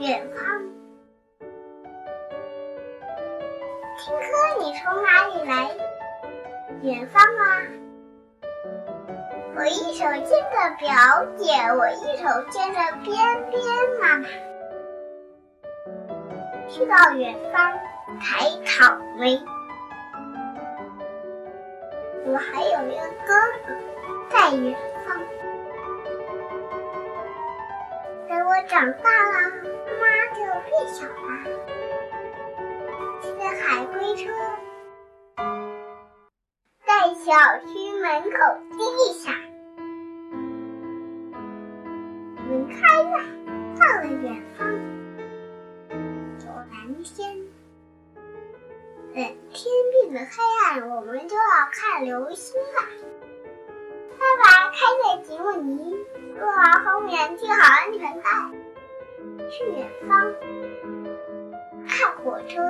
远方。听歌，你从哪里来？远方啊！我一手牵着表姐，我一手牵着边边妈妈，去到远方采草莓。我还有一个哥哥在远方。长大了，妈就变小了。骑着海龟车，在小区门口地下。门开了，到了远方，有蓝天。等天变得黑暗，我们就要看流星了。爸爸开着吉姆尼，坐好后面系好安全带，去远方看火车。